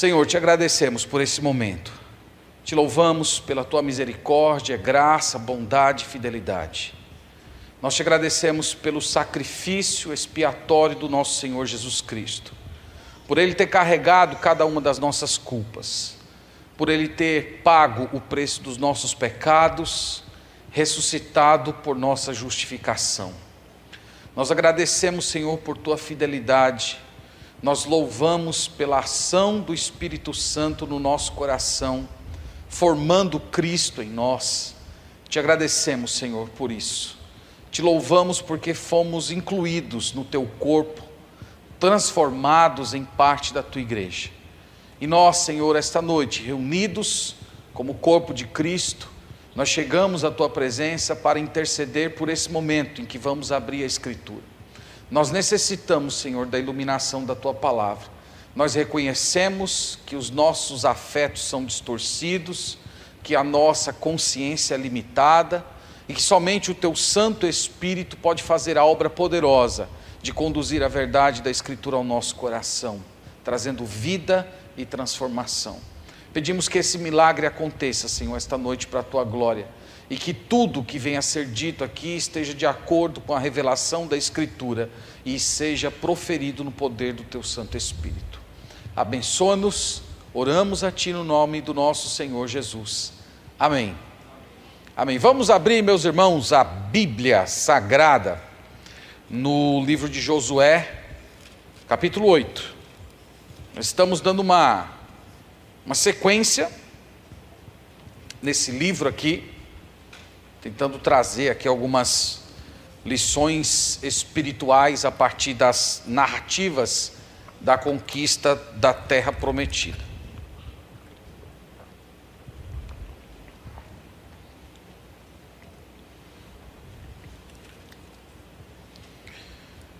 Senhor, te agradecemos por esse momento. Te louvamos pela tua misericórdia, graça, bondade e fidelidade. Nós te agradecemos pelo sacrifício expiatório do nosso Senhor Jesus Cristo, por Ele ter carregado cada uma das nossas culpas, por Ele ter pago o preço dos nossos pecados, ressuscitado por nossa justificação. Nós agradecemos, Senhor, por tua fidelidade, nós louvamos pela ação do Espírito Santo no nosso coração, formando Cristo em nós. Te agradecemos, Senhor, por isso. Te louvamos porque fomos incluídos no teu corpo, transformados em parte da tua igreja. E nós, Senhor, esta noite, reunidos como corpo de Cristo, nós chegamos à tua presença para interceder por esse momento em que vamos abrir a Escritura. Nós necessitamos, Senhor, da iluminação da tua palavra. Nós reconhecemos que os nossos afetos são distorcidos, que a nossa consciência é limitada e que somente o teu Santo Espírito pode fazer a obra poderosa de conduzir a verdade da Escritura ao nosso coração, trazendo vida e transformação. Pedimos que esse milagre aconteça, Senhor, esta noite para a tua glória e que tudo que venha a ser dito aqui esteja de acordo com a revelação da Escritura e seja proferido no poder do Teu Santo Espírito. Abençoa-nos, oramos a Ti no nome do nosso Senhor Jesus. Amém. Amém. Vamos abrir, meus irmãos, a Bíblia Sagrada no livro de Josué, capítulo 8. Nós estamos dando uma, uma sequência nesse livro aqui tentando trazer aqui algumas lições espirituais a partir das narrativas da conquista da terra prometida.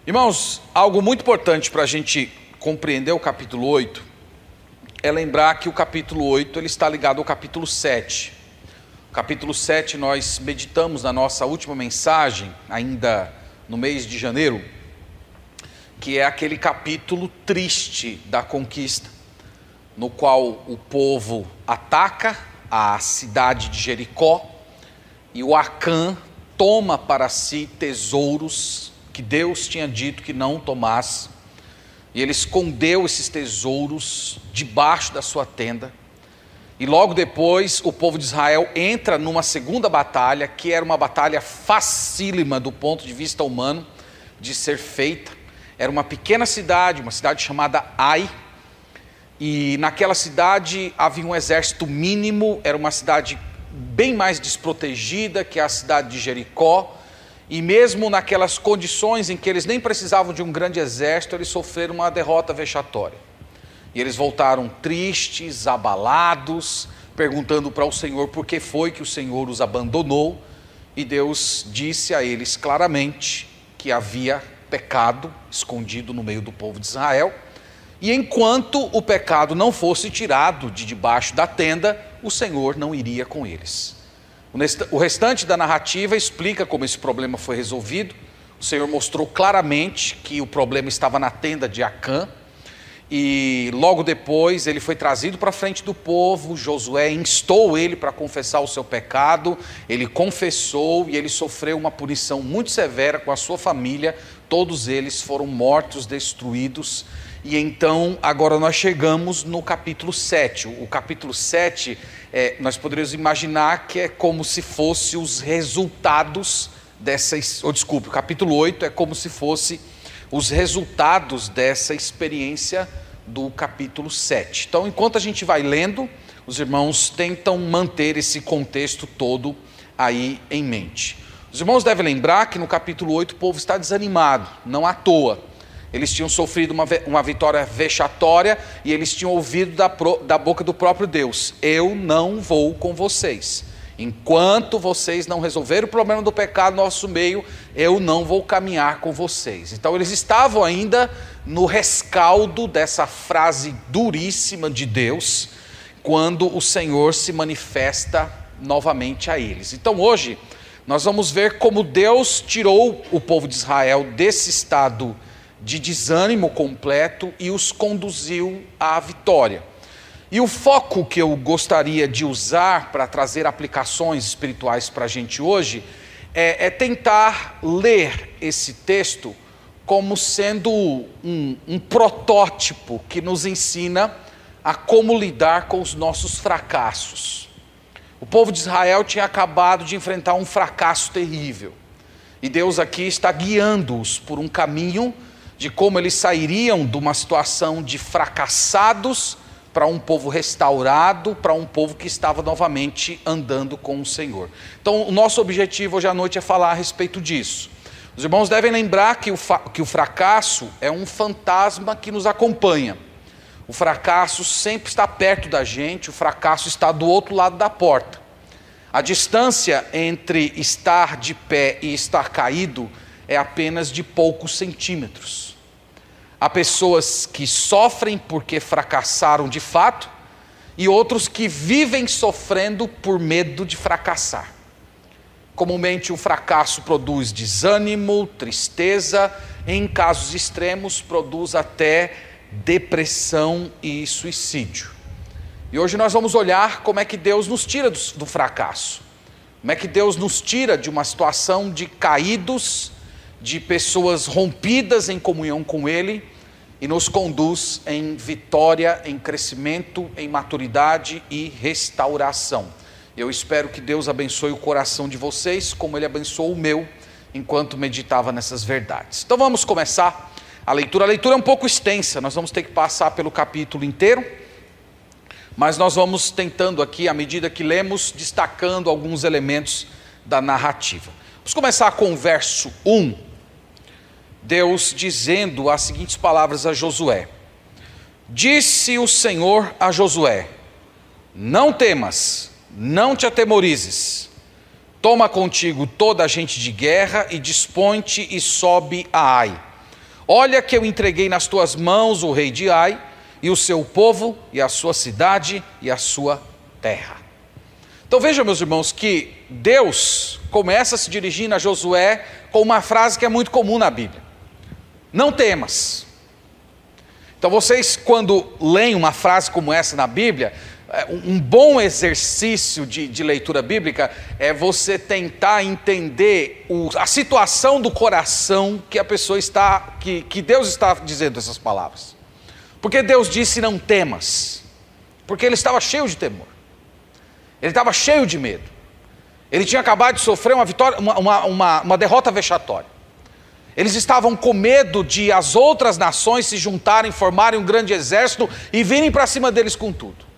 Irmãos, algo muito importante para a gente compreender o capítulo 8 é lembrar que o capítulo 8 ele está ligado ao capítulo 7 capítulo 7, nós meditamos na nossa última mensagem, ainda no mês de janeiro, que é aquele capítulo triste da conquista, no qual o povo ataca a cidade de Jericó e o Acã toma para si tesouros que Deus tinha dito que não tomasse, e ele escondeu esses tesouros debaixo da sua tenda e logo depois o povo de Israel entra numa segunda batalha, que era uma batalha facílima do ponto de vista humano de ser feita. Era uma pequena cidade, uma cidade chamada Ai. E naquela cidade havia um exército mínimo, era uma cidade bem mais desprotegida que a cidade de Jericó. E mesmo naquelas condições em que eles nem precisavam de um grande exército, eles sofreram uma derrota vexatória. E eles voltaram tristes, abalados, perguntando para o Senhor por que foi que o Senhor os abandonou. E Deus disse a eles claramente que havia pecado escondido no meio do povo de Israel. E enquanto o pecado não fosse tirado de debaixo da tenda, o Senhor não iria com eles. O restante da narrativa explica como esse problema foi resolvido. O Senhor mostrou claramente que o problema estava na tenda de Acã, e logo depois ele foi trazido para frente do povo, Josué instou ele para confessar o seu pecado, ele confessou e ele sofreu uma punição muito severa com a sua família, todos eles foram mortos, destruídos. E então, agora nós chegamos no capítulo 7. O capítulo 7, é, nós poderíamos imaginar que é como se fosse os resultados dessa. Ou desculpe, o capítulo 8 é como se fosse os resultados dessa experiência do capítulo 7. Então, enquanto a gente vai lendo, os irmãos tentam manter esse contexto todo aí em mente. Os irmãos devem lembrar que no capítulo 8 o povo está desanimado, não à toa. Eles tinham sofrido uma, uma vitória vexatória e eles tinham ouvido da, da boca do próprio Deus: Eu não vou com vocês. Enquanto vocês não resolverem o problema do pecado no nosso meio, eu não vou caminhar com vocês. Então eles estavam ainda no rescaldo dessa frase duríssima de Deus, quando o Senhor se manifesta novamente a eles. Então hoje nós vamos ver como Deus tirou o povo de Israel desse estado de desânimo completo e os conduziu à vitória. E o foco que eu gostaria de usar para trazer aplicações espirituais para a gente hoje é, é, tentar ler esse texto como sendo um, um protótipo que nos ensina a como lidar com os nossos fracassos. O povo de Israel tinha acabado de enfrentar um fracasso terrível. E Deus aqui está guiando-os por um caminho de como eles sairiam de uma situação de fracassados para um povo restaurado, para um povo que estava novamente andando com o Senhor. Então, o nosso objetivo hoje à noite é falar a respeito disso. Os irmãos devem lembrar que o, que o fracasso é um fantasma que nos acompanha. O fracasso sempre está perto da gente, o fracasso está do outro lado da porta. A distância entre estar de pé e estar caído é apenas de poucos centímetros. Há pessoas que sofrem porque fracassaram de fato e outros que vivem sofrendo por medo de fracassar. Comumente, o fracasso produz desânimo, tristeza, em casos extremos, produz até depressão e suicídio. E hoje nós vamos olhar como é que Deus nos tira do, do fracasso, como é que Deus nos tira de uma situação de caídos, de pessoas rompidas em comunhão com Ele e nos conduz em vitória, em crescimento, em maturidade e restauração. Eu espero que Deus abençoe o coração de vocês, como Ele abençoou o meu, enquanto meditava nessas verdades. Então vamos começar a leitura. A leitura é um pouco extensa, nós vamos ter que passar pelo capítulo inteiro, mas nós vamos tentando aqui, à medida que lemos, destacando alguns elementos da narrativa. Vamos começar com o verso 1. Deus dizendo as seguintes palavras a Josué: Disse o Senhor a Josué: Não temas, não te atemorizes. Toma contigo toda a gente de guerra e dispõe-te e sobe a Ai Olha que eu entreguei nas tuas mãos o rei de Ai, e o seu povo, e a sua cidade, e a sua terra. Então veja, meus irmãos, que Deus começa se dirigindo a Josué com uma frase que é muito comum na Bíblia: Não temas. Então vocês, quando leem uma frase como essa na Bíblia, é, um bom exercício de, de, leitura bíblica é você tentar entender o, a situação do coração que a pessoa está, que, que Deus está dizendo essas palavras. Porque Deus disse não temas, porque ele estava cheio de temor, ele estava cheio de medo, ele tinha acabado de sofrer uma, vitória, uma, uma, uma derrota vexatória. Eles estavam com medo de as outras nações se juntarem, formarem um grande exército e virem para cima deles com tudo.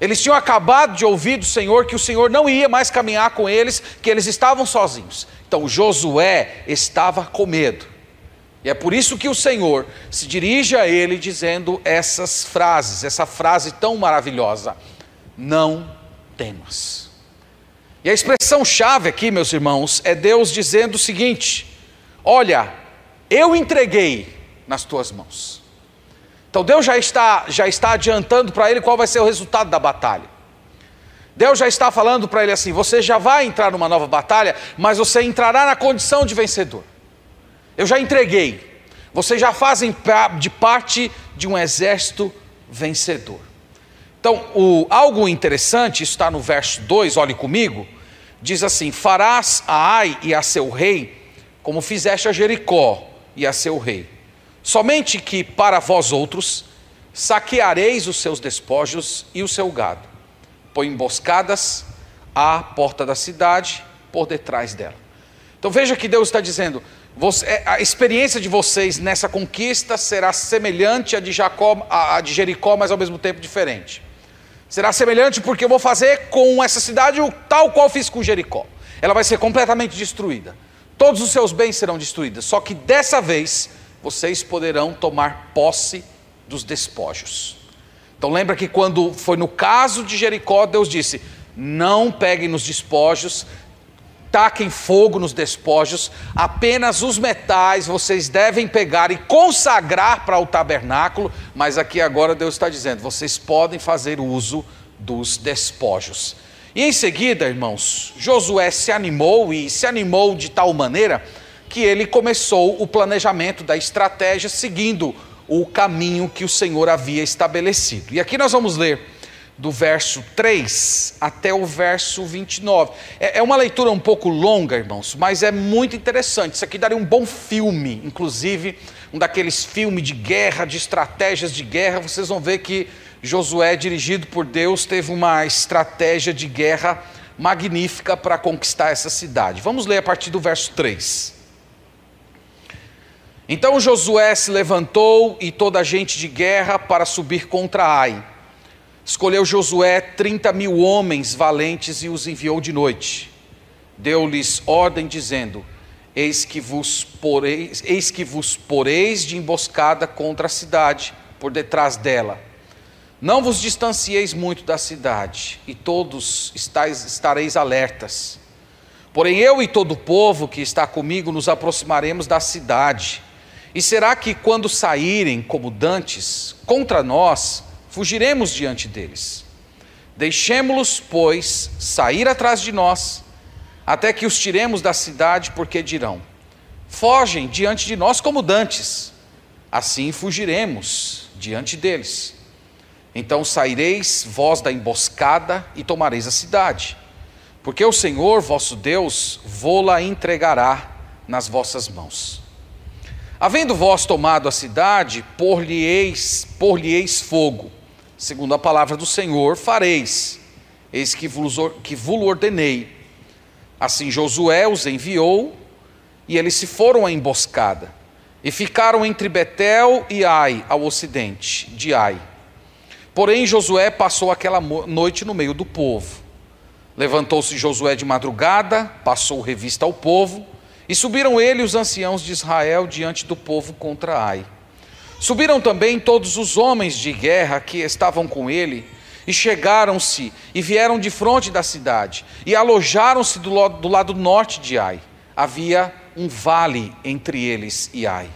Eles tinham acabado de ouvir do Senhor que o Senhor não ia mais caminhar com eles, que eles estavam sozinhos. Então Josué estava com medo. E é por isso que o Senhor se dirige a ele dizendo essas frases, essa frase tão maravilhosa: Não temas. E a expressão chave aqui, meus irmãos, é Deus dizendo o seguinte: Olha, eu entreguei nas tuas mãos. Então Deus já está, já está adiantando para ele qual vai ser o resultado da batalha. Deus já está falando para ele assim: você já vai entrar numa nova batalha, mas você entrará na condição de vencedor. Eu já entreguei. Vocês já fazem de parte de um exército vencedor. Então, o, algo interessante, está no verso 2, olhe comigo, diz assim: Farás a Ai e a seu rei, como fizeste a Jericó e a seu rei. Somente que para vós outros saqueareis os seus despojos e o seu gado. Põe emboscadas à porta da cidade, por detrás dela. Então veja que Deus está dizendo: você, é, a experiência de vocês nessa conquista será semelhante à de, Jacó, à de Jericó, mas ao mesmo tempo diferente. Será semelhante porque eu vou fazer com essa cidade o tal qual fiz com Jericó. Ela vai ser completamente destruída. Todos os seus bens serão destruídos. Só que dessa vez vocês poderão tomar posse dos despojos. Então lembra que quando foi no caso de Jericó, Deus disse: não peguem nos despojos, taquem fogo nos despojos, apenas os metais vocês devem pegar e consagrar para o tabernáculo, mas aqui agora Deus está dizendo: vocês podem fazer uso dos despojos. E em seguida, irmãos, Josué se animou e se animou de tal maneira que ele começou o planejamento da estratégia seguindo o caminho que o Senhor havia estabelecido. E aqui nós vamos ler do verso 3 até o verso 29. É, é uma leitura um pouco longa, irmãos, mas é muito interessante. Isso aqui daria um bom filme, inclusive um daqueles filmes de guerra, de estratégias de guerra. Vocês vão ver que Josué, dirigido por Deus, teve uma estratégia de guerra magnífica para conquistar essa cidade. Vamos ler a partir do verso 3. Então Josué se levantou e toda a gente de guerra para subir contra Ai Escolheu Josué 30 mil homens valentes e os enviou de noite. Deu-lhes ordem, dizendo: Eis que, vos poreis, eis que vos poreis de emboscada contra a cidade, por detrás dela. Não vos distancieis muito da cidade, e todos estáis, estareis alertas. Porém, eu e todo o povo que está comigo nos aproximaremos da cidade. E será que, quando saírem como dantes contra nós, fugiremos diante deles. Deixemo-los, pois, sair atrás de nós, até que os tiremos da cidade, porque dirão: Fogem diante de nós como dantes, assim fugiremos diante deles. Então saireis vós da emboscada e tomareis a cidade, porque o Senhor vosso Deus vô-la entregará nas vossas mãos. Havendo vós tomado a cidade, por-lhe-eis por fogo, segundo a palavra do Senhor, fareis, eis que vos, que ordenei. Assim Josué os enviou, e eles se foram à emboscada, e ficaram entre Betel e Ai, ao ocidente de Ai. Porém, Josué passou aquela noite no meio do povo. Levantou-se Josué de madrugada, passou revista ao povo, e subiram ele e os anciãos de Israel diante do povo contra Ai. Subiram também todos os homens de guerra que estavam com ele, e chegaram-se e vieram de frente da cidade, e alojaram-se do, do lado norte de Ai. Havia um vale entre eles e Ai.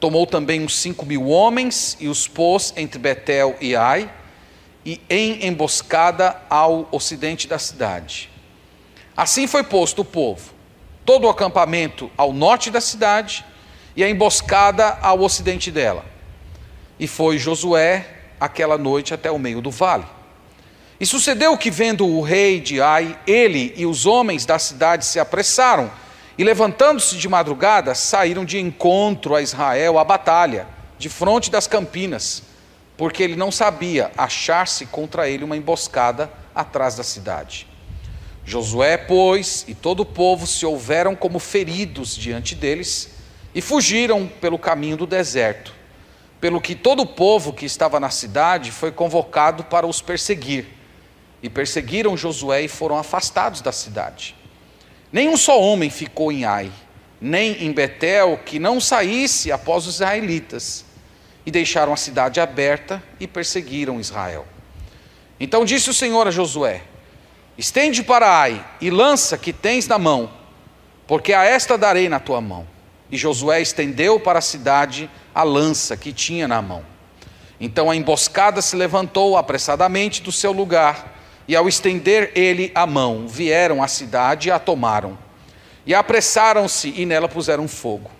Tomou também uns cinco mil homens e os pôs entre Betel e Ai, e em emboscada ao ocidente da cidade. Assim foi posto o povo, todo o acampamento ao norte da cidade, e a emboscada ao ocidente dela. E foi Josué aquela noite até o meio do vale. E sucedeu que, vendo o rei de Ai, ele e os homens da cidade se apressaram, e levantando-se de madrugada, saíram de encontro a Israel à batalha, de fronte das campinas, porque ele não sabia achar-se contra ele uma emboscada atrás da cidade. Josué, pois, e todo o povo se houveram como feridos diante deles, e fugiram pelo caminho do deserto, pelo que todo o povo que estava na cidade foi convocado para os perseguir. E perseguiram Josué e foram afastados da cidade. Nenhum só homem ficou em Ai, nem em Betel, que não saísse após os israelitas. E deixaram a cidade aberta e perseguiram Israel. Então disse o Senhor a Josué: Estende para Ai e lança que tens na mão, porque a esta darei na tua mão. E Josué estendeu para a cidade a lança que tinha na mão. Então a emboscada se levantou apressadamente do seu lugar, e ao estender ele a mão, vieram à cidade e a tomaram. E apressaram-se e nela puseram fogo.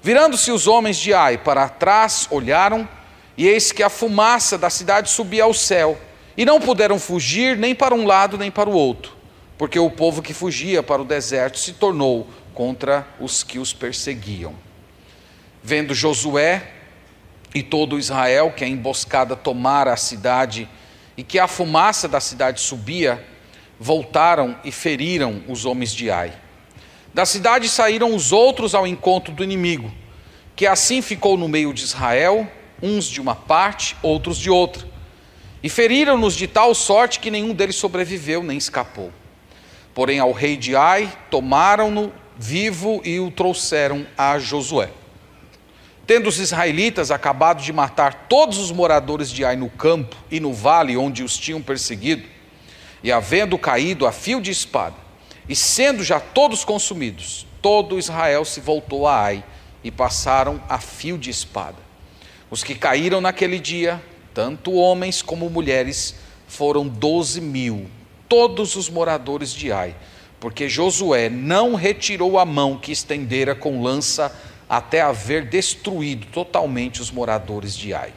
Virando-se os homens de Ai para trás, olharam, e eis que a fumaça da cidade subia ao céu, e não puderam fugir nem para um lado nem para o outro, porque o povo que fugia para o deserto se tornou contra os que os perseguiam. Vendo Josué e todo Israel que a emboscada tomara a cidade e que a fumaça da cidade subia, voltaram e feriram os homens de Ai. Da cidade saíram os outros ao encontro do inimigo, que assim ficou no meio de Israel, uns de uma parte, outros de outra. E feriram-nos de tal sorte que nenhum deles sobreviveu nem escapou. Porém, ao rei de Ai, tomaram-no vivo e o trouxeram a Josué. Tendo os israelitas acabado de matar todos os moradores de Ai no campo e no vale onde os tinham perseguido, e havendo caído a fio de espada, e sendo já todos consumidos, todo Israel se voltou a Ai e passaram a fio de espada. Os que caíram naquele dia, tanto homens como mulheres, foram doze mil, todos os moradores de Ai porque Josué não retirou a mão que estendera com lança até haver destruído totalmente os moradores de Ai.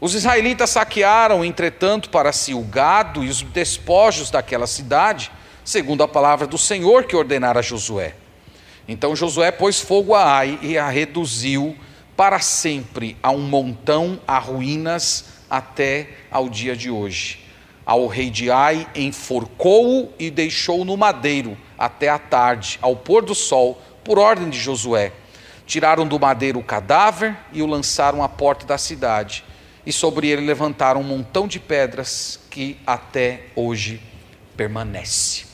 Os israelitas saquearam, entretanto, para si o gado e os despojos daquela cidade, segundo a palavra do Senhor que ordenara a Josué. Então Josué pôs fogo a Ai e a reduziu para sempre a um montão, a ruínas, até ao dia de hoje. Ao rei de Ai enforcou-o e deixou no madeiro até a tarde, ao pôr do sol, por ordem de Josué. Tiraram do madeiro o cadáver e o lançaram à porta da cidade. E sobre ele levantaram um montão de pedras que até hoje permanece.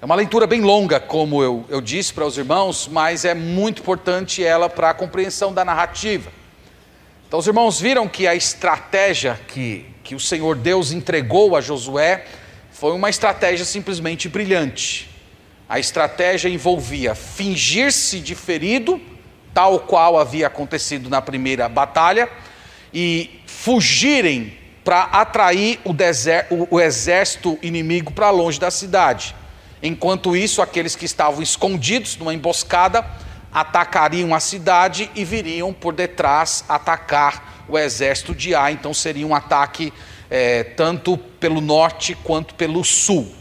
É uma leitura bem longa, como eu, eu disse para os irmãos, mas é muito importante ela para a compreensão da narrativa. Então, os irmãos viram que a estratégia que, que o Senhor Deus entregou a Josué foi uma estratégia simplesmente brilhante. A estratégia envolvia fingir-se de ferido, tal qual havia acontecido na primeira batalha, e fugirem para atrair o, o, o exército inimigo para longe da cidade. Enquanto isso, aqueles que estavam escondidos numa emboscada atacariam a cidade e viriam por detrás atacar o exército de Ai. Então seria um ataque é, tanto pelo norte quanto pelo sul.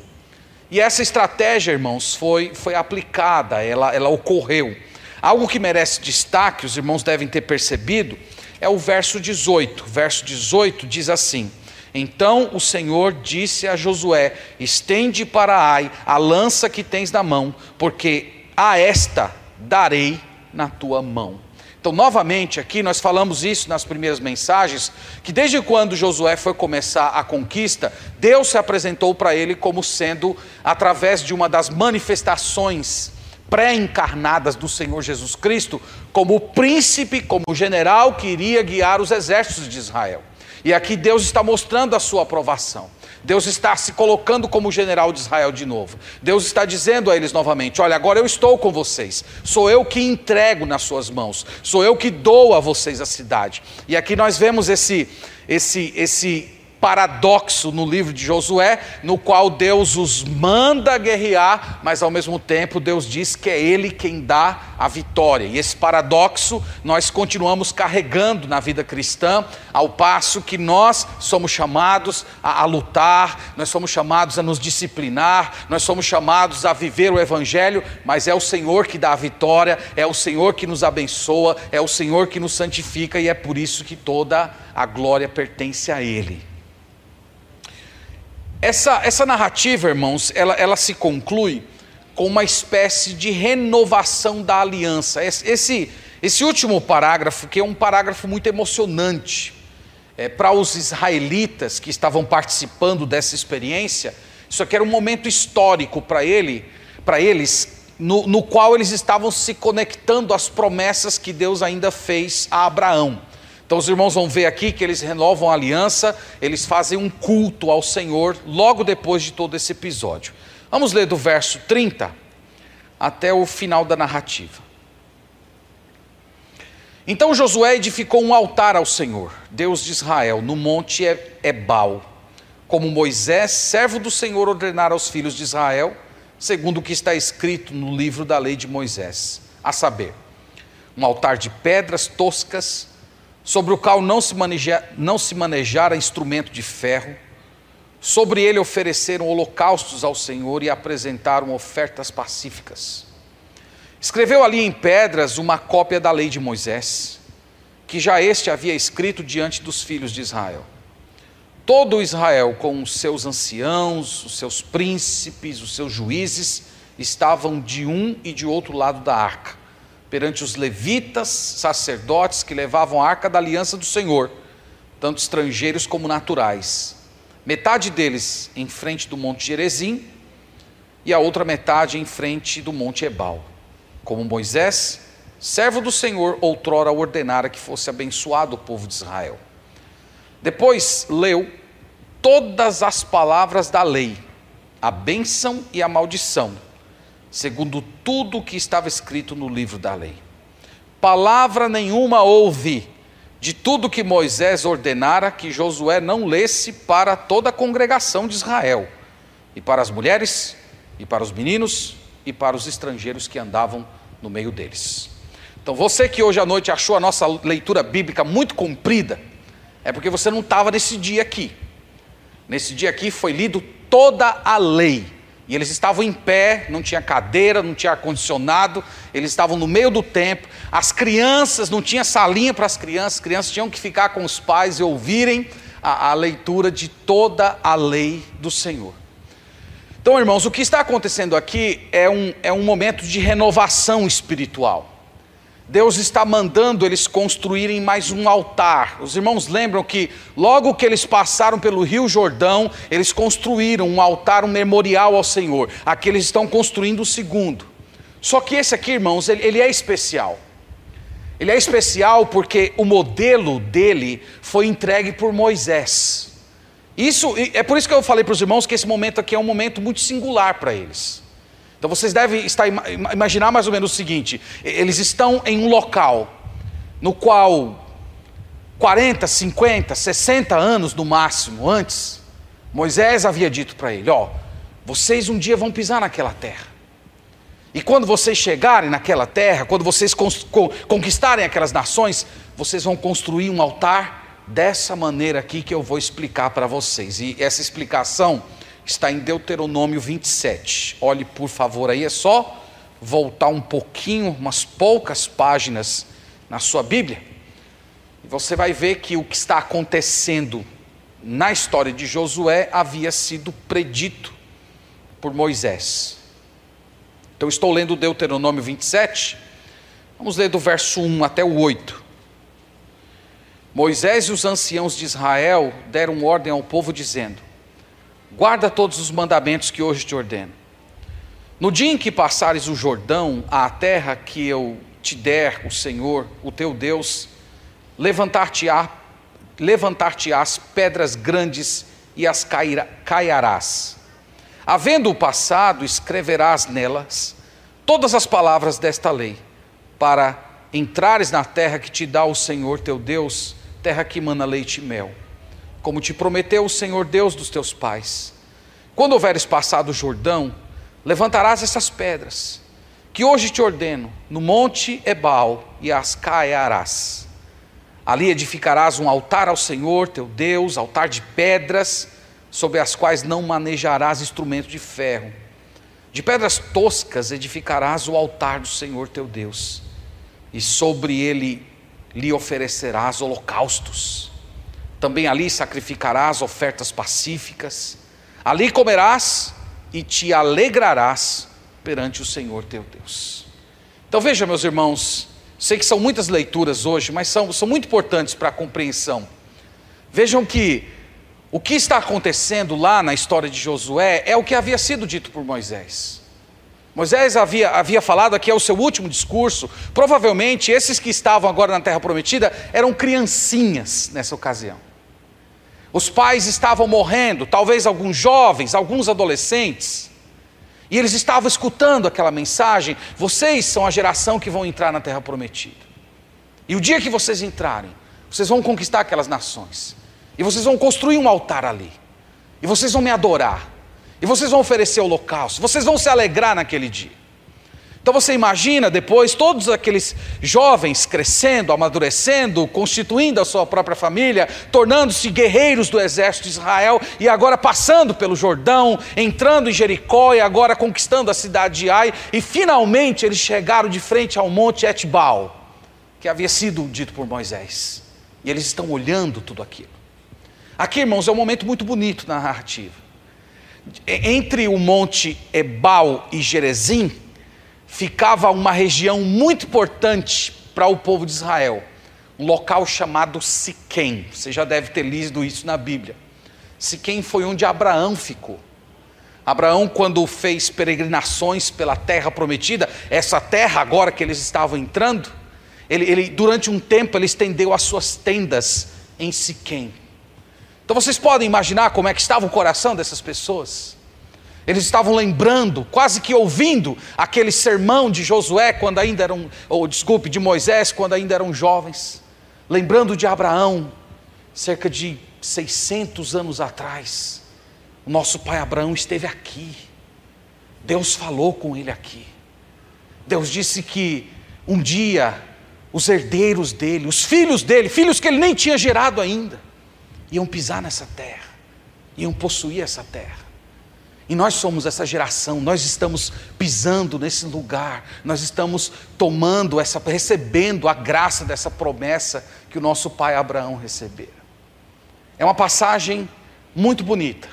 E essa estratégia, irmãos, foi, foi aplicada, ela, ela ocorreu. Algo que merece destaque, os irmãos devem ter percebido, é o verso 18. Verso 18 diz assim: Então o Senhor disse a Josué: Estende para Ai a lança que tens na mão, porque a esta darei na tua mão. Então, novamente, aqui nós falamos isso nas primeiras mensagens, que desde quando Josué foi começar a conquista, Deus se apresentou para ele como sendo, através de uma das manifestações pré-encarnadas do Senhor Jesus Cristo, como príncipe, como general que iria guiar os exércitos de Israel. E aqui Deus está mostrando a sua aprovação. Deus está se colocando como general de Israel de novo. Deus está dizendo a eles novamente: Olha, agora eu estou com vocês. Sou eu que entrego nas suas mãos. Sou eu que dou a vocês a cidade. E aqui nós vemos esse, esse, esse paradoxo no livro de Josué, no qual Deus os manda guerrear, mas ao mesmo tempo Deus diz que é Ele quem dá a vitória. E esse paradoxo nós continuamos carregando na vida cristã, ao passo que nós somos chamados a, a lutar, nós somos chamados a nos disciplinar, nós somos chamados a viver o Evangelho, mas é o Senhor que dá a vitória, é o Senhor que nos abençoa, é o Senhor que nos santifica e é por isso que toda a glória pertence a Ele. Essa, essa narrativa, irmãos, ela, ela se conclui com uma espécie de renovação da aliança. Esse, esse último parágrafo, que é um parágrafo muito emocionante é, para os israelitas que estavam participando dessa experiência, isso aqui era um momento histórico para ele, para eles, no, no qual eles estavam se conectando às promessas que Deus ainda fez a Abraão. Então os irmãos vão ver aqui que eles renovam a aliança, eles fazem um culto ao Senhor logo depois de todo esse episódio. Vamos ler do verso 30 até o final da narrativa. Então Josué edificou um altar ao Senhor, Deus de Israel, no monte Ebal, como Moisés, servo do Senhor, ordenara aos filhos de Israel, segundo o que está escrito no livro da lei de Moisés, a saber, um altar de pedras toscas, sobre o qual não se, maneja, não se manejara instrumento de ferro, sobre ele ofereceram holocaustos ao Senhor e apresentaram ofertas pacíficas. Escreveu ali em pedras uma cópia da lei de Moisés, que já este havia escrito diante dos filhos de Israel. Todo Israel, com os seus anciãos, os seus príncipes, os seus juízes, estavam de um e de outro lado da arca perante os levitas, sacerdotes que levavam a arca da aliança do Senhor, tanto estrangeiros como naturais. Metade deles em frente do monte Gerezim e a outra metade em frente do monte Ebal. Como Moisés, servo do Senhor, outrora ordenara que fosse abençoado o povo de Israel. Depois leu todas as palavras da lei, a bênção e a maldição segundo tudo o que estava escrito no livro da lei. Palavra nenhuma houve de tudo que Moisés ordenara que Josué não lesse para toda a congregação de Israel, e para as mulheres, e para os meninos, e para os estrangeiros que andavam no meio deles. Então, você que hoje à noite achou a nossa leitura bíblica muito comprida, é porque você não estava nesse dia aqui. Nesse dia aqui foi lido toda a lei. E eles estavam em pé, não tinha cadeira, não tinha ar-condicionado, eles estavam no meio do templo. As crianças, não tinha salinha para as crianças, as crianças tinham que ficar com os pais e ouvirem a, a leitura de toda a lei do Senhor. Então, irmãos, o que está acontecendo aqui é um, é um momento de renovação espiritual. Deus está mandando eles construírem mais um altar. Os irmãos lembram que logo que eles passaram pelo Rio Jordão, eles construíram um altar, um memorial ao Senhor. Aqui eles estão construindo o segundo. Só que esse aqui, irmãos, ele, ele é especial. Ele é especial porque o modelo dele foi entregue por Moisés. Isso é por isso que eu falei para os irmãos que esse momento aqui é um momento muito singular para eles. Então vocês devem estar, imaginar mais ou menos o seguinte: eles estão em um local no qual 40, 50, 60 anos no máximo antes, Moisés havia dito para ele: Ó, vocês um dia vão pisar naquela terra. E quando vocês chegarem naquela terra, quando vocês conquistarem aquelas nações, vocês vão construir um altar dessa maneira aqui que eu vou explicar para vocês. E essa explicação está em Deuteronômio 27. Olhe por favor aí, é só voltar um pouquinho, umas poucas páginas na sua Bíblia, e você vai ver que o que está acontecendo na história de Josué havia sido predito por Moisés. Então, estou lendo Deuteronômio 27, vamos ler do verso 1 até o 8. Moisés e os anciãos de Israel deram ordem ao povo, dizendo: guarda todos os mandamentos que hoje te ordeno. No dia em que passares o Jordão, à terra que eu te der, o Senhor, o teu Deus, levantar-te-á, levantar-te-ás pedras grandes e as caiarás. Havendo o passado, escreverás nelas todas as palavras desta lei, para entrares na terra que te dá o Senhor teu Deus, terra que mana leite e mel como te prometeu o Senhor Deus dos teus pais. Quando houveres passado o Jordão, levantarás essas pedras, que hoje te ordeno, no monte Ebal, e as caiarás. Ali edificarás um altar ao Senhor teu Deus, altar de pedras, sobre as quais não manejarás instrumento de ferro. De pedras toscas edificarás o altar do Senhor teu Deus, e sobre ele lhe oferecerás holocaustos também ali sacrificarás ofertas pacíficas, ali comerás e te alegrarás perante o Senhor teu Deus. Então veja, meus irmãos, sei que são muitas leituras hoje, mas são, são muito importantes para a compreensão. Vejam que o que está acontecendo lá na história de Josué é o que havia sido dito por Moisés. Moisés havia, havia falado aqui, é o seu último discurso. Provavelmente esses que estavam agora na terra prometida eram criancinhas nessa ocasião. Os pais estavam morrendo, talvez alguns jovens, alguns adolescentes. E eles estavam escutando aquela mensagem: vocês são a geração que vão entrar na terra prometida. E o dia que vocês entrarem, vocês vão conquistar aquelas nações. E vocês vão construir um altar ali. E vocês vão me adorar. E vocês vão oferecer holocausto. Vocês vão se alegrar naquele dia. Então você imagina depois todos aqueles jovens crescendo, amadurecendo, constituindo a sua própria família, tornando-se guerreiros do exército de Israel e agora passando pelo Jordão, entrando em Jericó e agora conquistando a cidade de Ai e finalmente eles chegaram de frente ao monte Etbal, que havia sido dito por Moisés. E eles estão olhando tudo aquilo. Aqui, irmãos, é um momento muito bonito na narrativa. Entre o monte Ebal e Gerezim, ficava uma região muito importante para o povo de Israel, um local chamado Siquém. Você já deve ter lido isso na Bíblia. Siquém foi onde Abraão ficou. Abraão, quando fez peregrinações pela terra prometida, essa terra agora que eles estavam entrando, ele, ele durante um tempo ele estendeu as suas tendas em Siquém. Então vocês podem imaginar como é que estava o coração dessas pessoas. Eles estavam lembrando, quase que ouvindo, aquele sermão de Josué quando ainda eram, ou desculpe, de Moisés quando ainda eram jovens. Lembrando de Abraão, cerca de 600 anos atrás. O nosso pai Abraão esteve aqui. Deus falou com ele aqui. Deus disse que um dia os herdeiros dele, os filhos dele, filhos que ele nem tinha gerado ainda, iam pisar nessa terra, iam possuir essa terra. E nós somos essa geração, nós estamos pisando nesse lugar, nós estamos tomando essa, recebendo a graça dessa promessa que o nosso pai Abraão recebera. É uma passagem muito bonita,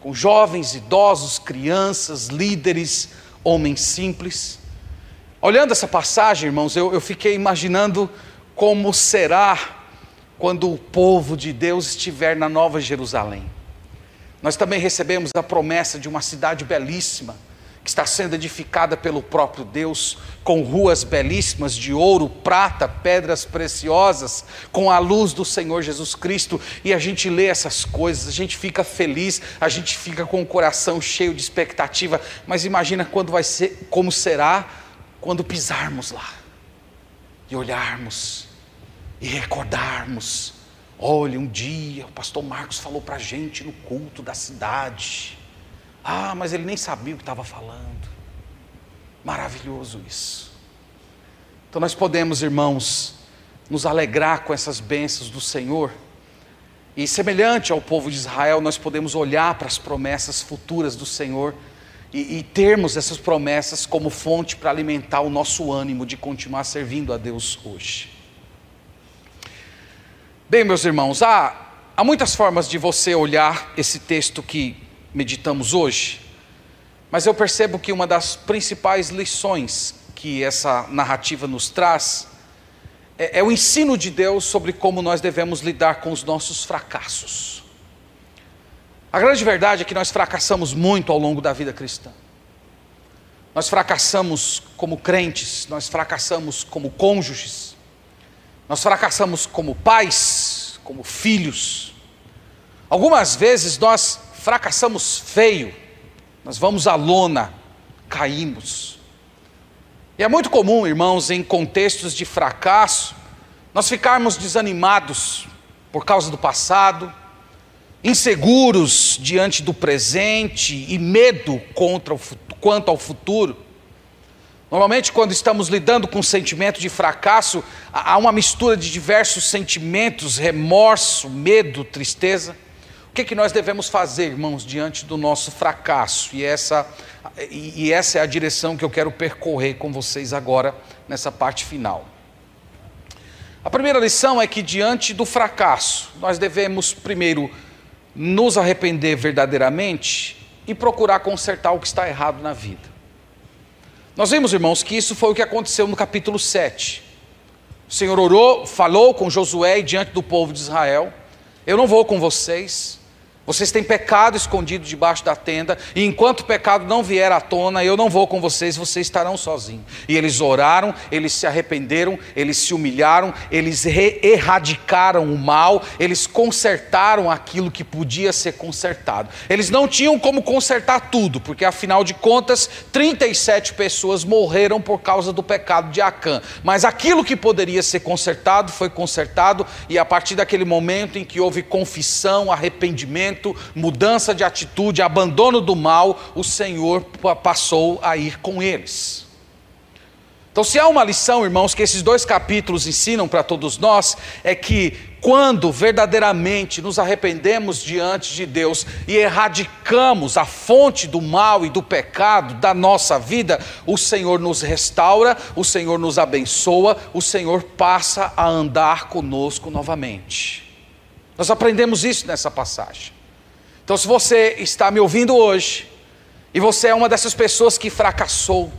com jovens, idosos, crianças, líderes, homens simples. Olhando essa passagem, irmãos, eu, eu fiquei imaginando como será quando o povo de Deus estiver na Nova Jerusalém. Nós também recebemos a promessa de uma cidade belíssima, que está sendo edificada pelo próprio Deus, com ruas belíssimas de ouro, prata, pedras preciosas, com a luz do Senhor Jesus Cristo, e a gente lê essas coisas, a gente fica feliz, a gente fica com o coração cheio de expectativa, mas imagina quando vai ser, como será quando pisarmos lá e olharmos e recordarmos Olha, um dia o pastor Marcos falou para a gente no culto da cidade. Ah, mas ele nem sabia o que estava falando. Maravilhoso isso. Então nós podemos, irmãos, nos alegrar com essas bênçãos do Senhor. E semelhante ao povo de Israel, nós podemos olhar para as promessas futuras do Senhor e, e termos essas promessas como fonte para alimentar o nosso ânimo de continuar servindo a Deus hoje. Bem, meus irmãos, há, há muitas formas de você olhar esse texto que meditamos hoje, mas eu percebo que uma das principais lições que essa narrativa nos traz é, é o ensino de Deus sobre como nós devemos lidar com os nossos fracassos. A grande verdade é que nós fracassamos muito ao longo da vida cristã. Nós fracassamos como crentes, nós fracassamos como cônjuges, nós fracassamos como pais, como filhos. Algumas vezes nós fracassamos feio. Nós vamos à lona, caímos. E é muito comum, irmãos, em contextos de fracasso, nós ficarmos desanimados por causa do passado, inseguros diante do presente e medo contra o, quanto ao futuro. Normalmente, quando estamos lidando com sentimento de fracasso, há uma mistura de diversos sentimentos: remorso, medo, tristeza. O que, é que nós devemos fazer, irmãos, diante do nosso fracasso? E essa, e essa é a direção que eu quero percorrer com vocês agora, nessa parte final. A primeira lição é que, diante do fracasso, nós devemos, primeiro, nos arrepender verdadeiramente e procurar consertar o que está errado na vida. Nós vimos, irmãos, que isso foi o que aconteceu no capítulo 7. O Senhor orou, falou com Josué diante do povo de Israel: Eu não vou com vocês, vocês têm pecado escondido debaixo da tenda, e enquanto o pecado não vier à tona, eu não vou com vocês, vocês estarão sozinhos. E eles oraram, eles se arrependeram, eles se humilharam, eles erradicaram o mal, eles consertaram aquilo que podia ser consertado. Eles não tinham como consertar tudo, porque afinal de contas, 37 pessoas morreram por causa do pecado de Acã. Mas aquilo que poderia ser consertado foi consertado, e a partir daquele momento em que houve confissão, arrependimento, mudança de atitude, abandono do mal, o Senhor passou a ir com eles. Então, se há uma lição, irmãos, que esses dois capítulos ensinam para todos nós, é que quando verdadeiramente nos arrependemos diante de Deus e erradicamos a fonte do mal e do pecado da nossa vida, o Senhor nos restaura, o Senhor nos abençoa, o Senhor passa a andar conosco novamente. Nós aprendemos isso nessa passagem. Então, se você está me ouvindo hoje, e você é uma dessas pessoas que fracassou,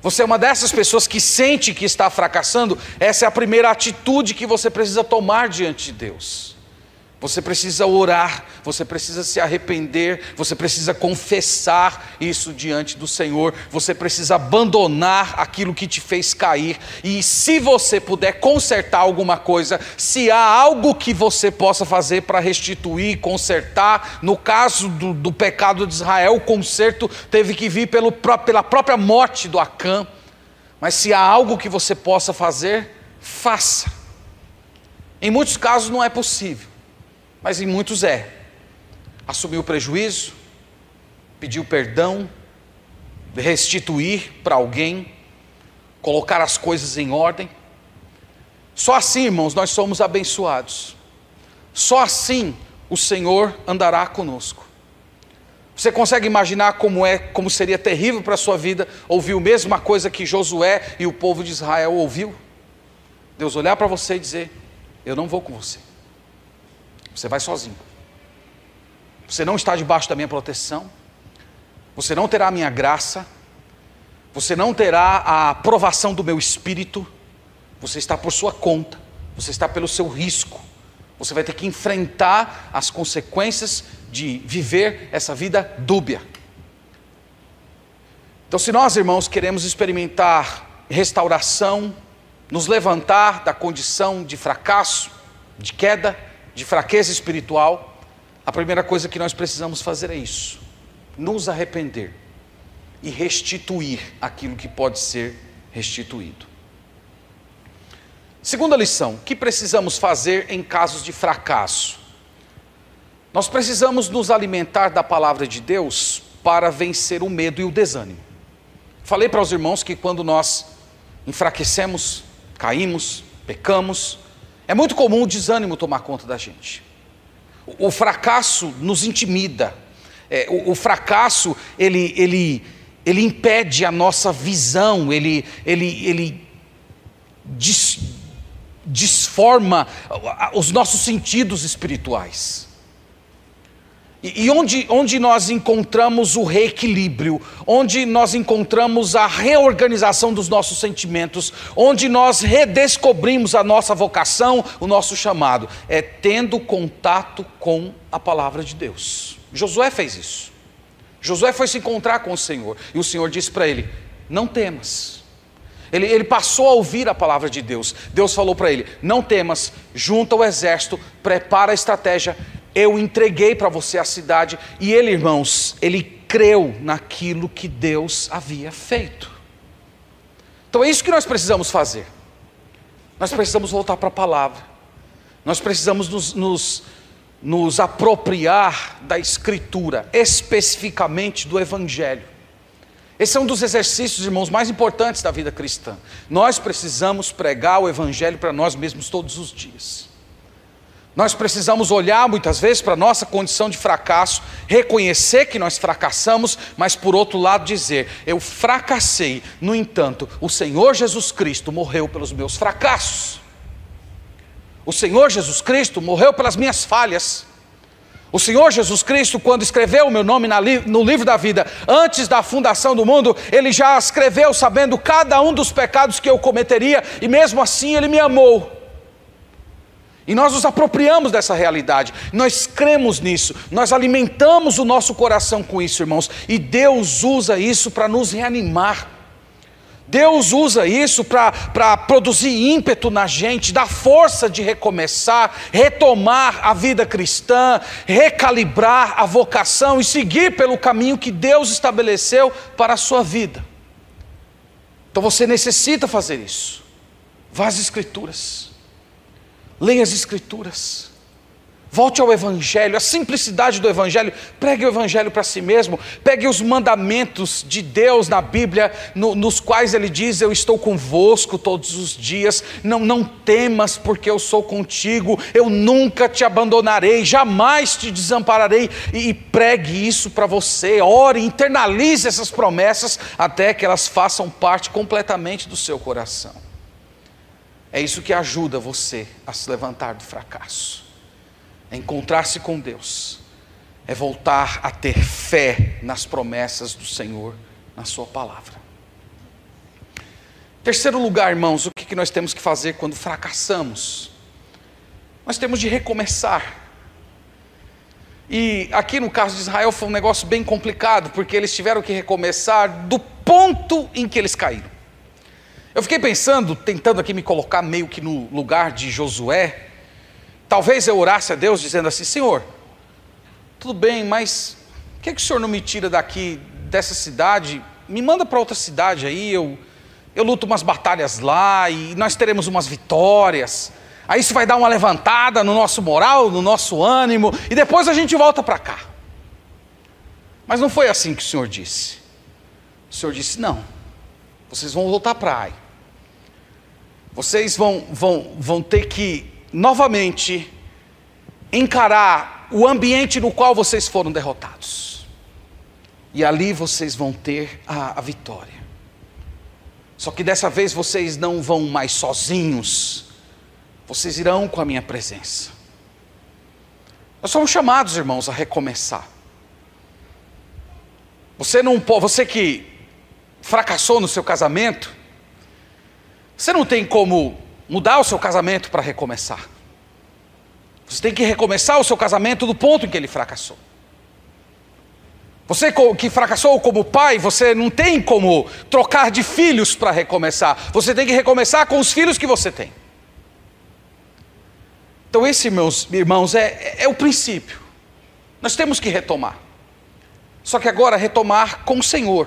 você é uma dessas pessoas que sente que está fracassando, essa é a primeira atitude que você precisa tomar diante de Deus. Você precisa orar, você precisa se arrepender, você precisa confessar isso diante do Senhor, você precisa abandonar aquilo que te fez cair. E se você puder consertar alguma coisa, se há algo que você possa fazer para restituir, consertar, no caso do, do, pecado de Israel, o conserto teve que vir pelo, pela própria morte do Acã. Mas se há algo que você possa fazer, faça. Em muitos casos não é possível mas em muitos é. Assumir o prejuízo, pedir o perdão, restituir para alguém, colocar as coisas em ordem. Só assim, irmãos, nós somos abençoados. Só assim o Senhor andará conosco. Você consegue imaginar como é, como seria terrível para a sua vida ouvir a mesma coisa que Josué e o povo de Israel ouviu? Deus olhar para você e dizer: Eu não vou com você. Você vai sozinho. Você não está debaixo da minha proteção. Você não terá a minha graça. Você não terá a aprovação do meu espírito. Você está por sua conta. Você está pelo seu risco. Você vai ter que enfrentar as consequências de viver essa vida dúbia. Então, se nós, irmãos, queremos experimentar restauração, nos levantar da condição de fracasso, de queda, de fraqueza espiritual, a primeira coisa que nós precisamos fazer é isso: nos arrepender e restituir aquilo que pode ser restituído. Segunda lição: o que precisamos fazer em casos de fracasso? Nós precisamos nos alimentar da palavra de Deus para vencer o medo e o desânimo. Falei para os irmãos que quando nós enfraquecemos, caímos, pecamos, é muito comum o desânimo tomar conta da gente. O, fracasso nos intimida. É, o, o, fracasso ele, ele, ele impede a nossa visão, ele, ele, ele des, desforma os nossos sentidos espirituais. E, onde, onde nós encontramos o reequilíbrio, onde nós encontramos a reorganização dos nossos sentimentos, onde nós redescobrimos a nossa vocação, o nosso chamado, é tendo contato com a palavra de Deus. Josué fez isso. Josué foi se encontrar com o Senhor, e o Senhor disse para ele: Não temas. Ele, ele, passou a ouvir a palavra de Deus. Deus falou para ele: Não temas, junta o exército, prepara a estratégia, eu entreguei para você a cidade. E ele, irmãos, ele creu naquilo que Deus havia feito. Então é isso que nós precisamos fazer. Nós precisamos voltar para a palavra. Nós precisamos nos, nos, nos apropriar da Escritura, especificamente do Evangelho. Esse é um dos exercícios, irmãos, mais importantes da vida cristã. Nós precisamos pregar o Evangelho para nós mesmos todos os dias. Nós precisamos olhar muitas vezes para a nossa condição de fracasso, reconhecer que nós fracassamos, mas por outro lado dizer: eu fracassei, no entanto, o Senhor Jesus Cristo morreu pelos meus fracassos. O Senhor Jesus Cristo morreu pelas minhas falhas. O Senhor Jesus Cristo, quando escreveu o meu nome no livro da vida, antes da fundação do mundo, Ele já escreveu sabendo cada um dos pecados que eu cometeria, e mesmo assim Ele me amou. E nós nos apropriamos dessa realidade, nós cremos nisso, nós alimentamos o nosso coração com isso, irmãos, e Deus usa isso para nos reanimar. Deus usa isso para produzir ímpeto na gente, dar força de recomeçar, retomar a vida cristã, recalibrar a vocação e seguir pelo caminho que Deus estabeleceu para a sua vida. Então você necessita fazer isso. Vá às Escrituras. Leia as Escrituras. Volte ao Evangelho, a simplicidade do Evangelho. Pregue o Evangelho para si mesmo. Pegue os mandamentos de Deus na Bíblia, no, nos quais Ele diz: Eu estou convosco todos os dias. Não, não temas, porque eu sou contigo. Eu nunca te abandonarei, jamais te desampararei. E, e pregue isso para você. Ore, internalize essas promessas até que elas façam parte completamente do seu coração. É isso que ajuda você a se levantar do fracasso. É encontrar-se com Deus. É voltar a ter fé nas promessas do Senhor, na Sua palavra. Terceiro lugar, irmãos, o que nós temos que fazer quando fracassamos? Nós temos de recomeçar. E aqui no caso de Israel foi um negócio bem complicado, porque eles tiveram que recomeçar do ponto em que eles caíram. Eu fiquei pensando, tentando aqui me colocar meio que no lugar de Josué. Talvez eu orasse a Deus dizendo assim: Senhor, tudo bem, mas por que, é que o Senhor não me tira daqui, dessa cidade? Me manda para outra cidade aí, eu, eu luto umas batalhas lá e nós teremos umas vitórias. Aí isso vai dar uma levantada no nosso moral, no nosso ânimo, e depois a gente volta para cá. Mas não foi assim que o Senhor disse. O Senhor disse: não, vocês vão voltar para Ai vocês vão, vão, vão ter que novamente encarar o ambiente no qual vocês foram derrotados. E ali vocês vão ter a, a vitória. Só que dessa vez vocês não vão mais sozinhos, vocês irão com a minha presença. Nós somos chamados, irmãos, a recomeçar. Você não você que fracassou no seu casamento, você não tem como mudar o seu casamento para recomeçar. Você tem que recomeçar o seu casamento do ponto em que ele fracassou. Você que fracassou como pai, você não tem como trocar de filhos para recomeçar. Você tem que recomeçar com os filhos que você tem. Então, esse, meus irmãos, é, é o princípio. Nós temos que retomar. Só que agora retomar com o Senhor.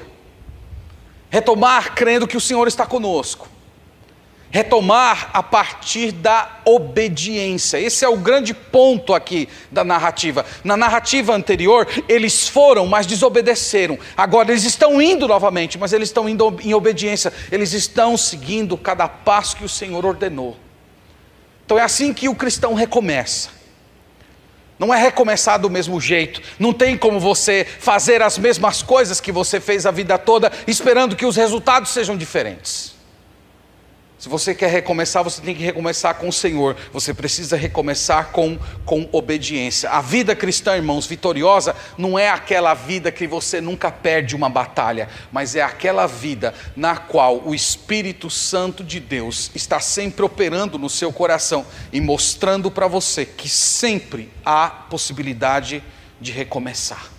Retomar crendo que o Senhor está conosco retomar a partir da obediência. Esse é o grande ponto aqui da narrativa. Na narrativa anterior, eles foram, mas desobedeceram. Agora eles estão indo novamente, mas eles estão indo em obediência. Eles estão seguindo cada passo que o Senhor ordenou. Então é assim que o cristão recomeça. Não é recomeçar do mesmo jeito. Não tem como você fazer as mesmas coisas que você fez a vida toda, esperando que os resultados sejam diferentes. Se você quer recomeçar, você tem que recomeçar com o Senhor. Você precisa recomeçar com, com obediência. A vida cristã, irmãos, vitoriosa, não é aquela vida que você nunca perde uma batalha, mas é aquela vida na qual o Espírito Santo de Deus está sempre operando no seu coração e mostrando para você que sempre há possibilidade de recomeçar.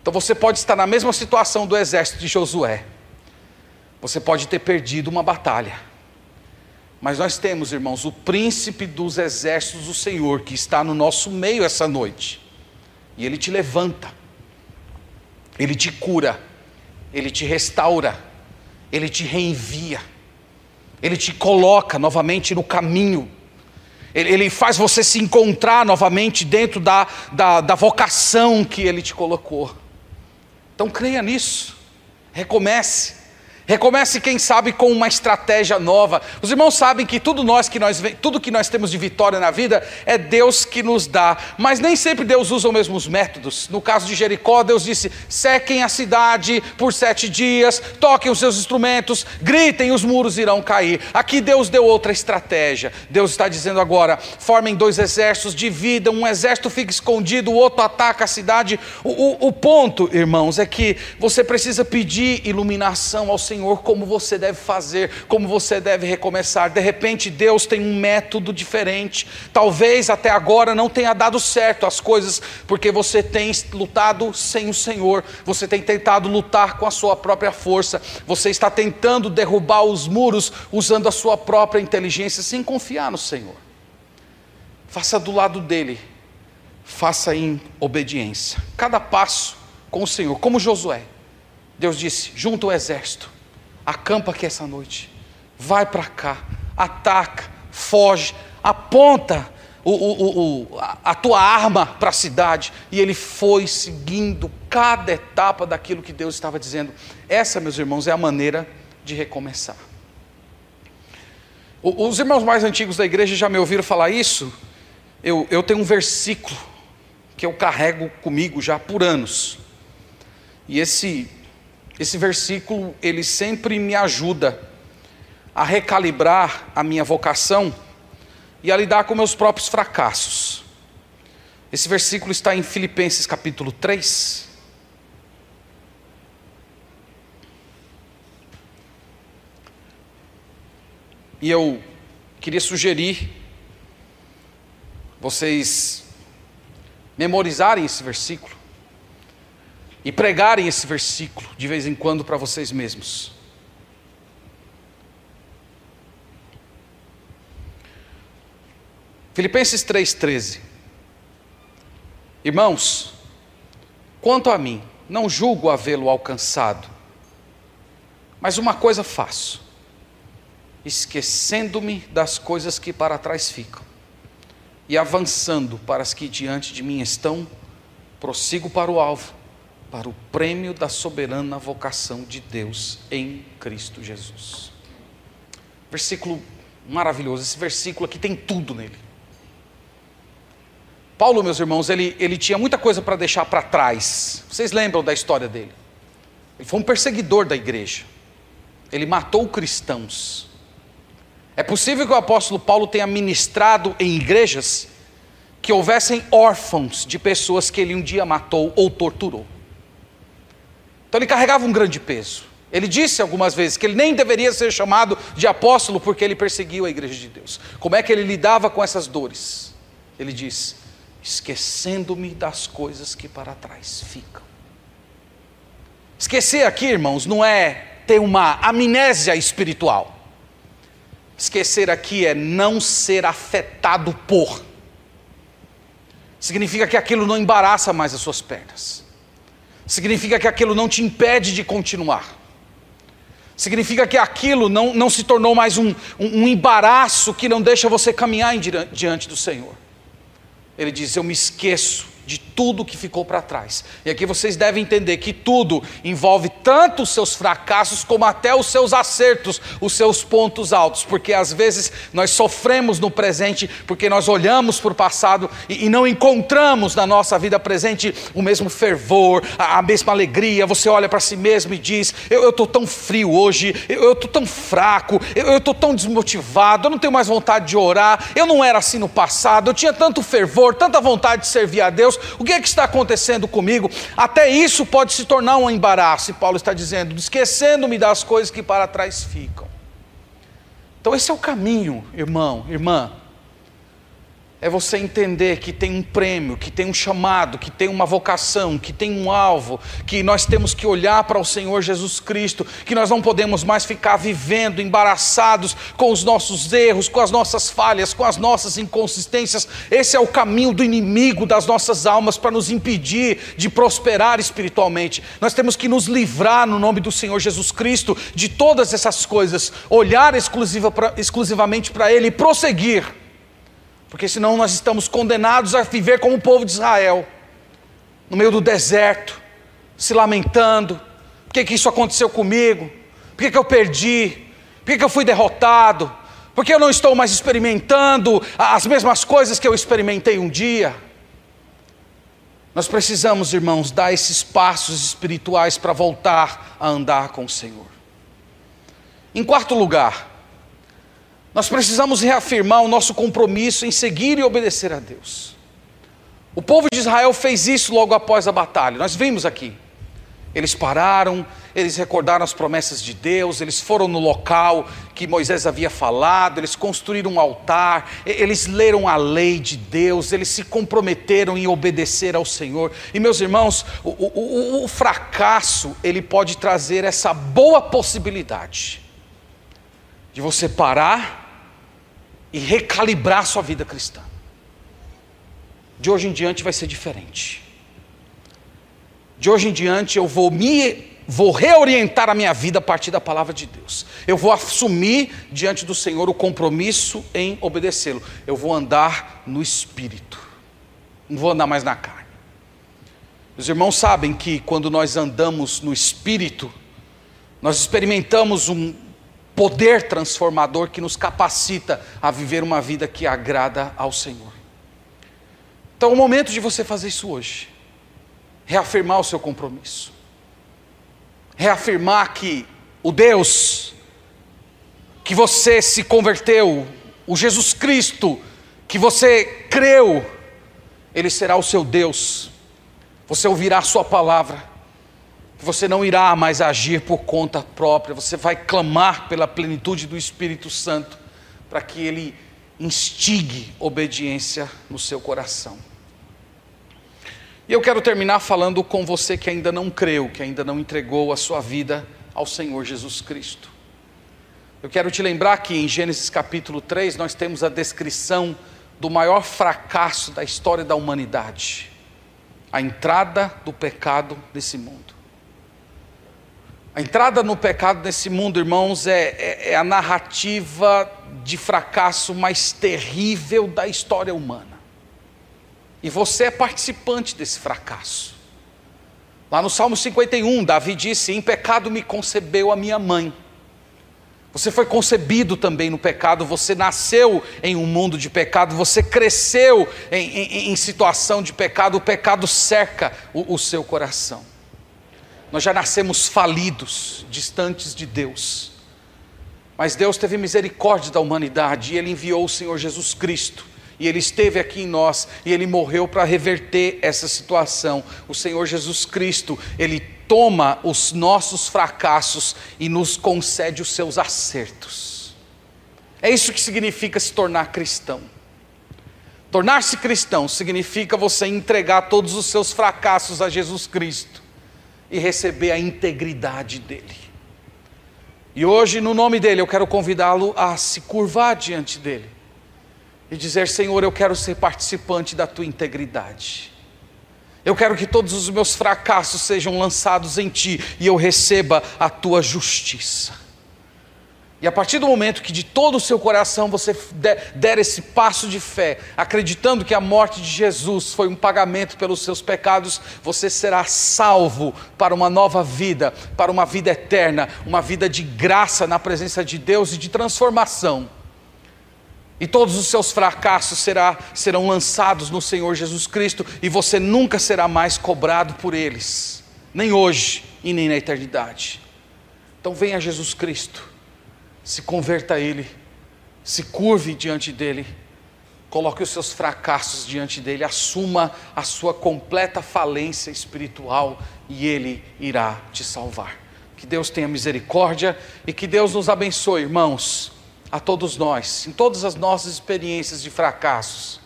Então você pode estar na mesma situação do exército de Josué você pode ter perdido uma batalha. Mas nós temos, irmãos, o príncipe dos exércitos do Senhor que está no nosso meio essa noite. E ele te levanta. Ele te cura. Ele te restaura. Ele te reenvia. Ele te coloca novamente no caminho. Ele, faz você se encontrar novamente dentro da, da, da vocação que ele te colocou. Então creia nisso. Recomece. Recomece, quem sabe, com uma estratégia nova. Os irmãos sabem que tudo, nós que nós, tudo que nós temos de vitória na vida é Deus que nos dá, mas nem sempre Deus usa os mesmos métodos. No caso de Jericó, Deus disse: sequem a cidade por sete dias, toquem os seus instrumentos, gritem, os muros irão cair. Aqui Deus deu outra estratégia. Deus está dizendo agora: formem dois exércitos, dividam, um exército fica escondido, o outro ataca a cidade. O, o, o ponto, irmãos, é que você precisa pedir iluminação ao Senhor Senhor como você deve fazer, como você deve recomeçar. De repente, Deus tem um método diferente. Talvez até agora não tenha dado certo as coisas, porque você tem lutado sem o Senhor, você tem tentado lutar com a sua própria força, você está tentando derrubar os muros usando a sua própria inteligência, sem confiar no Senhor. Faça do lado dele, faça em obediência. Cada passo com o Senhor, como Josué. Deus disse: junta o exército, acampa aqui essa noite, vai para cá, ataca, foge, aponta o, o, o, a tua arma para a cidade. E ele foi seguindo cada etapa daquilo que Deus estava dizendo. Essa, meus irmãos, é a maneira de recomeçar. Os irmãos mais antigos da igreja já me ouviram falar isso. Eu, eu tenho um versículo que eu carrego comigo já por anos. E esse esse versículo, ele sempre me ajuda a recalibrar a minha vocação e a lidar com meus próprios fracassos. Esse versículo está em Filipenses capítulo 3. E eu queria sugerir vocês memorizarem esse versículo e pregarem esse versículo de vez em quando para vocês mesmos. Filipenses 3,13. Irmãos, quanto a mim, não julgo havê-lo alcançado, mas uma coisa faço, esquecendo-me das coisas que para trás ficam, e avançando para as que diante de mim estão, prossigo para o alvo para o prêmio da soberana vocação de Deus em Cristo Jesus. Versículo maravilhoso, esse versículo aqui tem tudo nele. Paulo, meus irmãos, ele, ele tinha muita coisa para deixar para trás. Vocês lembram da história dele? Ele foi um perseguidor da igreja. Ele matou cristãos. É possível que o apóstolo Paulo tenha ministrado em igrejas que houvessem órfãos de pessoas que ele um dia matou ou torturou. Então ele carregava um grande peso. Ele disse algumas vezes que ele nem deveria ser chamado de apóstolo porque ele perseguiu a igreja de Deus. Como é que ele lidava com essas dores? Ele diz: esquecendo-me das coisas que para trás ficam. Esquecer aqui, irmãos, não é ter uma amnésia espiritual. Esquecer aqui é não ser afetado por. Significa que aquilo não embaraça mais as suas pernas. Significa que aquilo não te impede de continuar. Significa que aquilo não, não se tornou mais um, um, um embaraço que não deixa você caminhar diante do Senhor. Ele diz: Eu me esqueço de tudo que ficou para trás. E aqui vocês devem entender que tudo envolve tanto os seus fracassos como até os seus acertos, os seus pontos altos, porque às vezes nós sofremos no presente porque nós olhamos para o passado e, e, não encontramos na nossa vida presente o mesmo fervor, a, a mesma alegria. Você olha para si mesmo e diz: Eu estou tão frio hoje, eu estou tão fraco, eu estou tão desmotivado, eu não tenho mais vontade de orar, eu não era assim no passado, eu tinha tanto fervor, tanta vontade de servir a Deus. Deus, o que é que está acontecendo comigo? Até isso pode se tornar um embaraço, e Paulo está dizendo, esquecendo-me das coisas que para trás ficam. Então, esse é o caminho, irmão, irmã é você entender que tem um prêmio, que tem um chamado, que tem uma vocação, que tem um alvo, que nós temos que olhar para o Senhor Jesus Cristo, que nós não podemos mais ficar vivendo embaraçados com os nossos erros, com as nossas falhas, com as nossas inconsistências. Esse é o caminho do inimigo das nossas almas para nos impedir de prosperar espiritualmente. Nós temos que nos livrar no nome do Senhor Jesus Cristo de todas essas coisas, olhar exclusiva pra, exclusivamente para Ele e prosseguir porque senão nós estamos condenados a viver como o povo de Israel, no meio do deserto, se lamentando: por que, que isso aconteceu comigo? Por que, que eu perdi? Por que, que eu fui derrotado? Por que eu não estou mais experimentando as mesmas coisas que eu experimentei um dia? Nós precisamos, irmãos, dar esses passos espirituais para voltar a andar com o Senhor. Em quarto lugar, nós precisamos reafirmar o nosso compromisso em seguir e obedecer a Deus. O povo de Israel fez isso logo após a batalha, nós vimos aqui. Eles pararam, eles recordaram as promessas de Deus, eles foram no local que Moisés havia falado, eles construíram um altar, eles leram a lei de Deus, eles se comprometeram em obedecer ao Senhor. E meus irmãos, o, o, o fracasso ele pode trazer essa boa possibilidade de você parar e recalibrar sua vida cristã. De hoje em diante vai ser diferente. De hoje em diante eu vou me vou reorientar a minha vida a partir da palavra de Deus. Eu vou assumir diante do Senhor o compromisso em obedecê-lo. Eu vou andar no espírito. Não vou andar mais na carne. Os irmãos sabem que quando nós andamos no espírito, nós experimentamos um, poder transformador que nos capacita a viver uma vida que agrada ao Senhor. Então é o momento de você fazer isso hoje. Reafirmar o seu compromisso. Reafirmar que o Deus que você se converteu, o Jesus Cristo que você creu, Ele será o seu Deus. Você ouvirá a Sua palavra você não irá mais agir por conta própria, você vai clamar pela plenitude do Espírito Santo, para que ele instigue obediência no seu coração. E eu quero terminar falando com você que ainda não creu, que ainda não entregou a sua vida ao Senhor Jesus Cristo. Eu quero te lembrar que em Gênesis capítulo 3 nós temos a descrição do maior fracasso da história da humanidade a entrada do pecado nesse mundo. A entrada no pecado nesse mundo, irmãos, é, é, é, a narrativa de fracasso mais terrível da história humana. E você é participante desse fracasso. Lá no Salmo 51, Davi disse: Em pecado me concebeu a minha mãe. Você foi concebido também no pecado, você nasceu em um mundo de pecado, você cresceu em, em, em situação de pecado, o pecado cerca o, o seu coração. Nós já nascemos falidos, distantes de Deus. Mas Deus teve misericórdia da humanidade e Ele enviou o Senhor Jesus Cristo. E Ele esteve aqui em nós e Ele morreu para reverter essa situação. O Senhor Jesus Cristo, Ele toma os nossos fracassos e nos concede os seus acertos. É isso que significa se tornar cristão. Tornar-se cristão significa você entregar todos os seus fracassos a Jesus Cristo e receber a integridade dele. E hoje, no nome dele, eu quero convidá-lo a se curvar diante dele e dizer: Senhor, eu quero ser participante da tua integridade. Eu quero que todos os meus fracassos sejam lançados em Ti e eu receba a Tua justiça. E a partir do momento que de todo o seu coração você der esse passo de fé, acreditando que a morte de Jesus foi um pagamento pelos seus pecados, você será salvo para uma nova vida, para uma vida eterna, uma vida de graça na presença de Deus e de transformação. E todos os seus fracassos será, serão lançados no Senhor Jesus Cristo, e você nunca será mais cobrado por eles, nem hoje e nem na eternidade. Então venha Jesus Cristo, se converta a Ele, se curve diante dEle, coloque os seus fracassos diante dEle, assuma a sua completa falência espiritual e Ele irá te salvar. Que Deus tenha misericórdia e que Deus nos abençoe, irmãos a todos nós, em todas as nossas experiências de fracassos,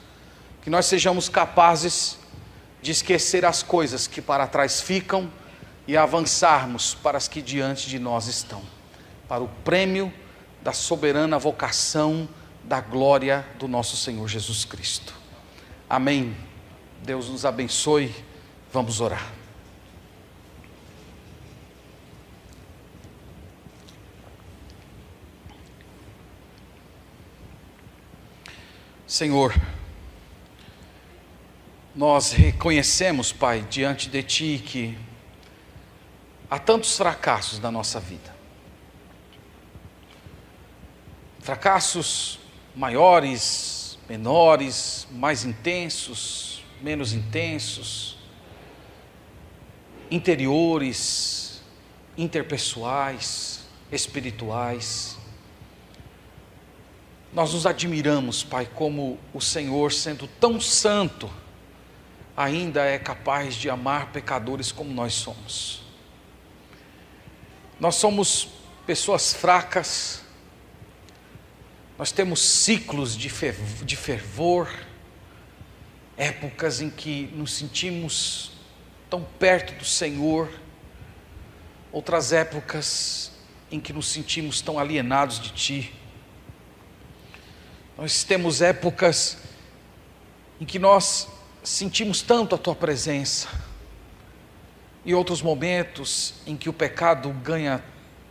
que nós sejamos capazes de esquecer as coisas que para trás ficam e avançarmos para as que diante de nós estão, para o prêmio da soberana vocação da glória do nosso Senhor Jesus Cristo. Amém. Deus nos abençoe. Vamos orar. Senhor, nós reconhecemos, Pai, diante de Ti que há tantos fracassos na nossa vida. Fracassos maiores, menores, mais intensos, menos intensos, interiores, interpessoais, espirituais. Nós nos admiramos, Pai, como o Senhor, sendo tão santo, ainda é capaz de amar pecadores como nós somos. Nós somos pessoas fracas, nós temos ciclos de fervor, épocas em que nos sentimos tão perto do Senhor, outras épocas em que nos sentimos tão alienados de Ti. Nós temos épocas em que nós sentimos tanto a tua presença, e outros momentos em que o pecado ganha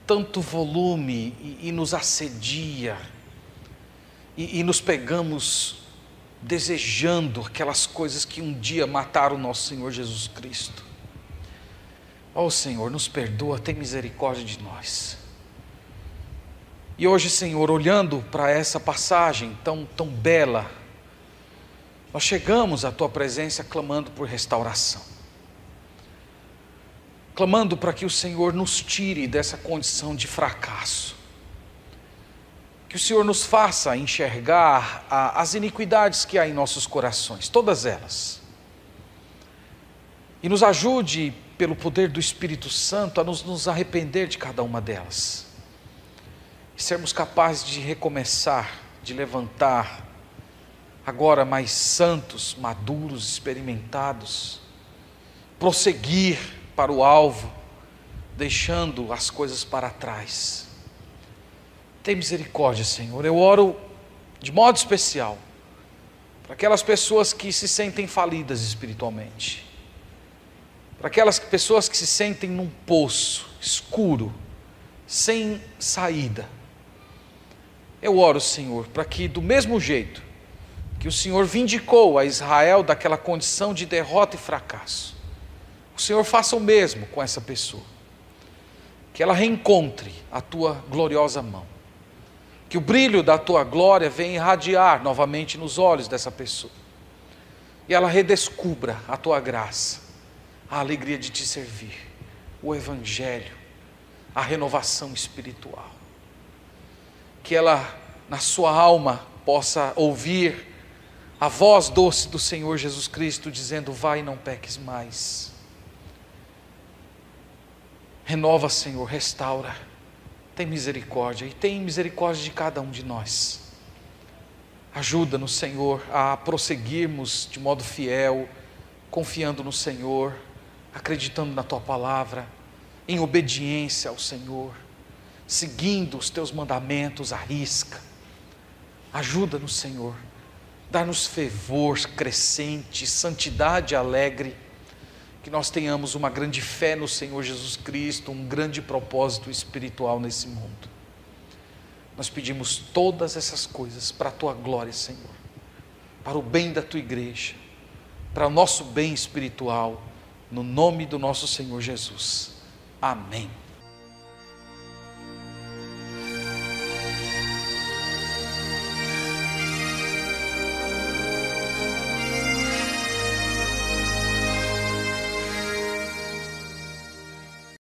tanto volume e, e nos assedia, e, e nos pegamos desejando aquelas coisas que um dia mataram o nosso Senhor Jesus Cristo. Ó oh, Senhor, nos perdoa, tem misericórdia de nós. E hoje, Senhor, olhando para essa passagem tão, tão bela, nós chegamos à Tua presença clamando por restauração, clamando para que o Senhor nos tire dessa condição de fracasso, que o Senhor nos faça enxergar a, as iniquidades que há em nossos corações, todas elas, e nos ajude, pelo poder do Espírito Santo, a nos, nos arrepender de cada uma delas. E sermos capazes de recomeçar, de levantar, agora mais santos, maduros, experimentados, prosseguir para o alvo, deixando as coisas para trás. Tem misericórdia, Senhor. Eu oro de modo especial para aquelas pessoas que se sentem falidas espiritualmente, para aquelas pessoas que se sentem num poço escuro, sem saída eu oro, Senhor, para que do mesmo jeito que o Senhor vindicou a Israel daquela condição de derrota e fracasso, o Senhor faça o mesmo com essa pessoa. Que ela reencontre a tua gloriosa mão. Que o brilho da tua glória venha irradiar novamente nos olhos dessa pessoa. E ela redescubra a tua graça, a alegria de te servir, o Evangelho, a renovação espiritual. Que ela, na sua alma, possa ouvir a voz doce do Senhor Jesus Cristo dizendo: Vai, não peques mais. Renova, Senhor, restaura, tem misericórdia e tem misericórdia de cada um de nós. Ajuda-nos, Senhor, a prosseguirmos de modo fiel, confiando no Senhor, acreditando na Tua palavra, em obediência ao Senhor, seguindo os Teus mandamentos à risca. Ajuda-nos, Senhor Dá-nos fervor crescente, santidade alegre, que nós tenhamos uma grande fé no Senhor Jesus Cristo, um grande propósito espiritual nesse mundo. Nós pedimos todas essas coisas para a tua glória, Senhor, para o bem da tua igreja, para o nosso bem espiritual, no nome do nosso Senhor Jesus. Amém.